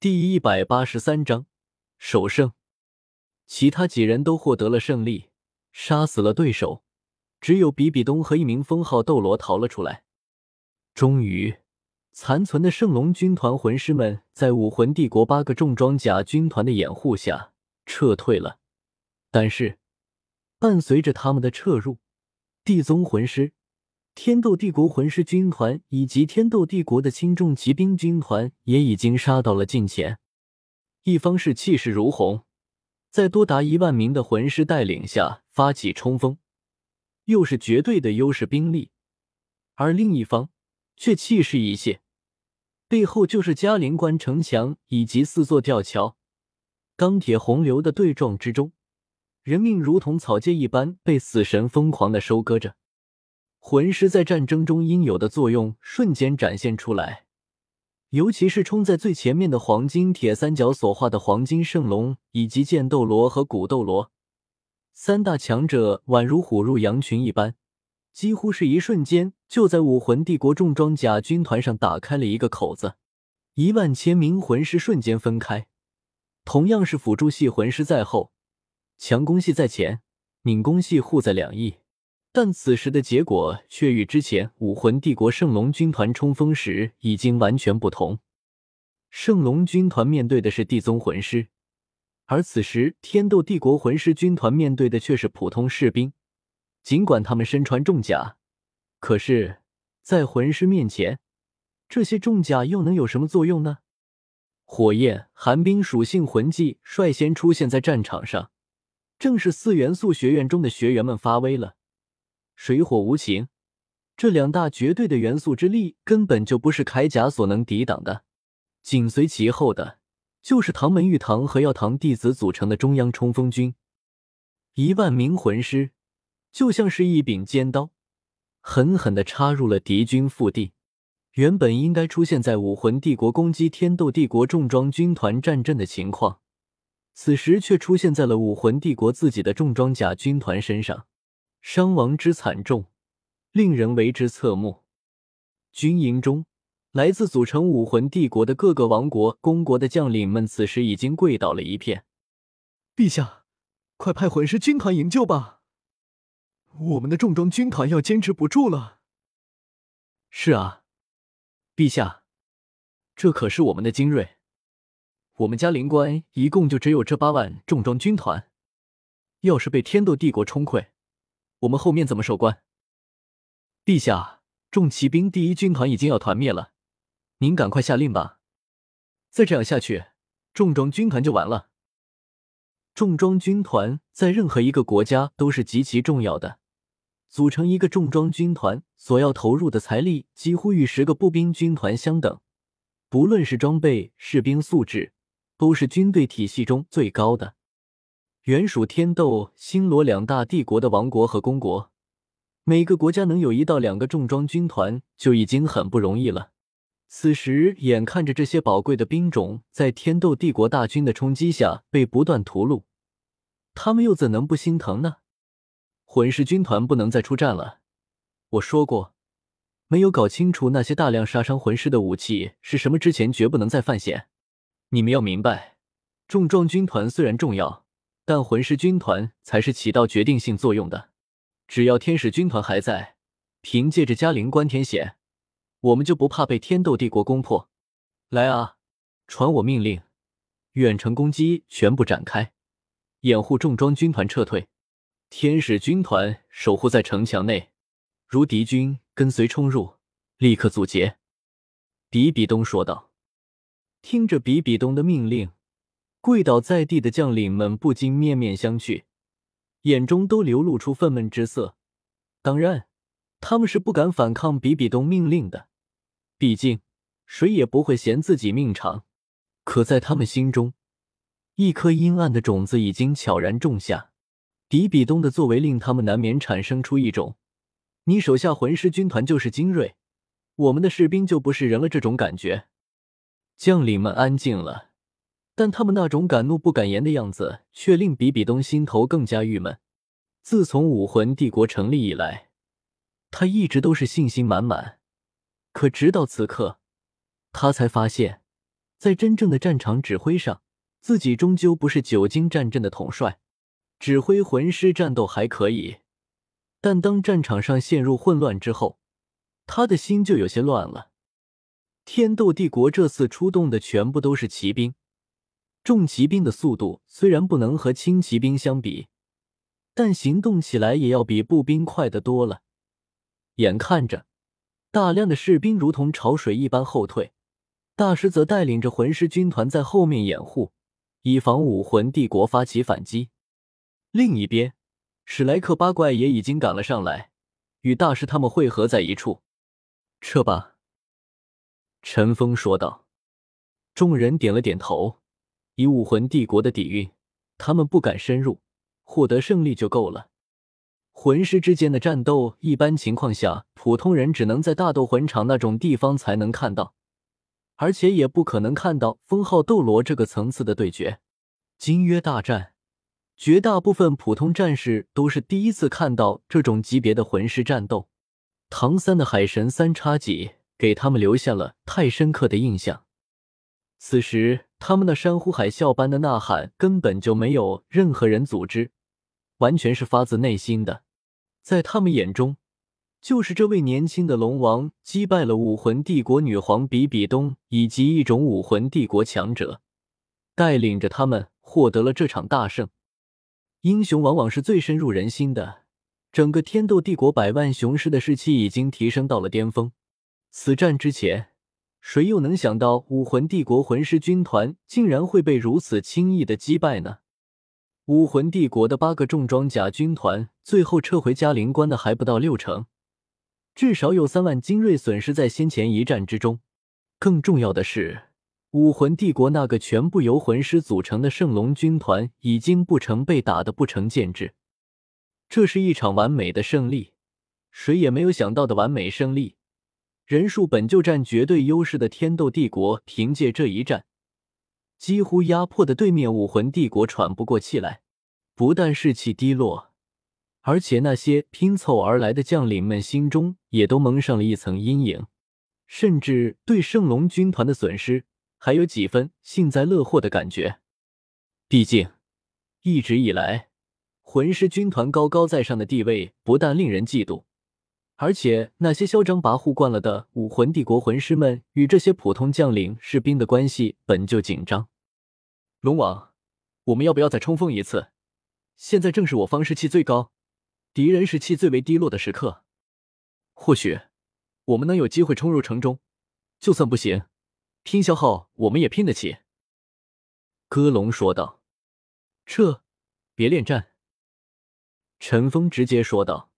第一百八十三章首胜。其他几人都获得了胜利，杀死了对手，只有比比东和一名封号斗罗逃了出来。终于，残存的圣龙军团魂师们在武魂帝国八个重装甲军团的掩护下撤退了。但是，伴随着他们的撤入，地宗魂师、天斗帝国魂师军团以及天斗帝国的轻重骑兵军团也已经杀到了近前。一方是气势如虹，在多达一万名的魂师带领下发起冲锋，又是绝对的优势兵力；而另一方却气势一泄，背后就是嘉陵关城墙以及四座吊桥，钢铁洪流的对撞之中。人命如同草芥一般被死神疯狂的收割着，魂师在战争中应有的作用瞬间展现出来，尤其是冲在最前面的黄金铁三角所化的黄金圣龙以及剑斗罗和古斗罗三大强者，宛如虎入羊群一般，几乎是一瞬间就在武魂帝国重装甲军团上打开了一个口子，一万千名魂师瞬间分开，同样是辅助系魂师在后。强攻系在前，敏攻系护在两翼，但此时的结果却与之前武魂帝国圣龙军团冲锋时已经完全不同。圣龙军团面对的是地宗魂师，而此时天斗帝国魂师军团面对的却是普通士兵。尽管他们身穿重甲，可是，在魂师面前，这些重甲又能有什么作用呢？火焰、寒冰属性魂技率先出现在战场上。正是四元素学院中的学员们发威了，水火无情，这两大绝对的元素之力根本就不是铠甲所能抵挡的。紧随其后的，就是唐门玉堂和药堂弟子组成的中央冲锋军，一万名魂师就像是一柄尖刀，狠狠地插入了敌军腹地。原本应该出现在武魂帝国攻击天斗帝国重装军团战阵的情况。此时却出现在了武魂帝国自己的重装甲军团身上，伤亡之惨重，令人为之侧目。军营中，来自组成武魂帝国的各个王国、公国的将领们，此时已经跪倒了一片。陛下，快派魂师军团营救吧！我们的重装军团要坚持不住了。是啊，陛下，这可是我们的精锐。我们嘉陵关一共就只有这八万重装军团，要是被天斗帝国冲溃，我们后面怎么守关？陛下，重骑兵第一军团已经要团灭了，您赶快下令吧！再这样下去，重装军团就完了。重装军团在任何一个国家都是极其重要的，组成一个重装军团所要投入的财力几乎与十个步兵军团相等，不论是装备、士兵素质。都是军队体系中最高的。原属天斗、星罗两大帝国的王国和公国，每个国家能有一到两个重装军团就已经很不容易了。此时，眼看着这些宝贵的兵种在天斗帝国大军的冲击下被不断屠戮，他们又怎能不心疼呢？魂师军团不能再出战了。我说过，没有搞清楚那些大量杀伤魂师的武器是什么之前，绝不能再犯险。你们要明白，重装军团虽然重要，但魂师军团才是起到决定性作用的。只要天使军团还在，凭借着嘉陵关天险，我们就不怕被天斗帝国攻破。来啊，传我命令，远程攻击全部展开，掩护重装军团撤退。天使军团守护在城墙内，如敌军跟随冲入，立刻阻截。比比东说道。听着比比东的命令，跪倒在地的将领们不禁面面相觑，眼中都流露出愤懑之色。当然，他们是不敢反抗比比东命令的，毕竟谁也不会嫌自己命长。可在他们心中，一颗阴暗的种子已经悄然种下。比比东的作为令他们难免产生出一种“你手下魂师军团就是精锐，我们的士兵就不是人了”这种感觉。将领们安静了，但他们那种敢怒不敢言的样子，却令比比东心头更加郁闷。自从武魂帝国成立以来，他一直都是信心满满，可直到此刻，他才发现在真正的战场指挥上，自己终究不是久经战阵的统帅，指挥魂师战斗还可以，但当战场上陷入混乱之后，他的心就有些乱了。天斗帝国这次出动的全部都是骑兵，重骑兵的速度虽然不能和轻骑兵相比，但行动起来也要比步兵快得多了。眼看着大量的士兵如同潮水一般后退，大师则带领着魂师军团在后面掩护，以防武魂帝国发起反击。另一边，史莱克八怪也已经赶了上来，与大师他们汇合在一处。撤吧。陈峰说道。众人点了点头。以武魂帝国的底蕴，他们不敢深入，获得胜利就够了。魂师之间的战斗，一般情况下，普通人只能在大斗魂场那种地方才能看到，而且也不可能看到封号斗罗这个层次的对决。金约大战，绝大部分普通战士都是第一次看到这种级别的魂师战斗。唐三的海神三叉戟。给他们留下了太深刻的印象。此时，他们那山呼海啸般的呐喊根本就没有任何人组织，完全是发自内心的。在他们眼中，就是这位年轻的龙王击败了武魂帝国女皇比比东以及一种武魂帝国强者，带领着他们获得了这场大胜。英雄往往是最深入人心的。整个天斗帝国百万雄师的士气已经提升到了巅峰。此战之前，谁又能想到武魂帝国魂师军团竟然会被如此轻易的击败呢？武魂帝国的八个重装甲军团最后撤回嘉陵关的还不到六成，至少有三万精锐损失在先前一战之中。更重要的是，武魂帝国那个全部由魂师组成的圣龙军团已经不成被打的不成建制。这是一场完美的胜利，谁也没有想到的完美胜利。人数本就占绝对优势的天斗帝国，凭借这一战，几乎压迫的对面武魂帝国喘不过气来，不但士气低落，而且那些拼凑而来的将领们心中也都蒙上了一层阴影，甚至对圣龙军团的损失还有几分幸灾乐祸的感觉。毕竟，一直以来，魂师军团高高在上的地位不但令人嫉妒。而且那些嚣张跋扈惯了的武魂帝国魂师们，与这些普通将领、士兵的关系本就紧张。龙王，我们要不要再冲锋一次？现在正是我方士气最高，敌人士气最为低落的时刻。或许我们能有机会冲入城中，就算不行，拼消耗我们也拼得起。歌龙说道。撤，别恋战。陈峰直接说道。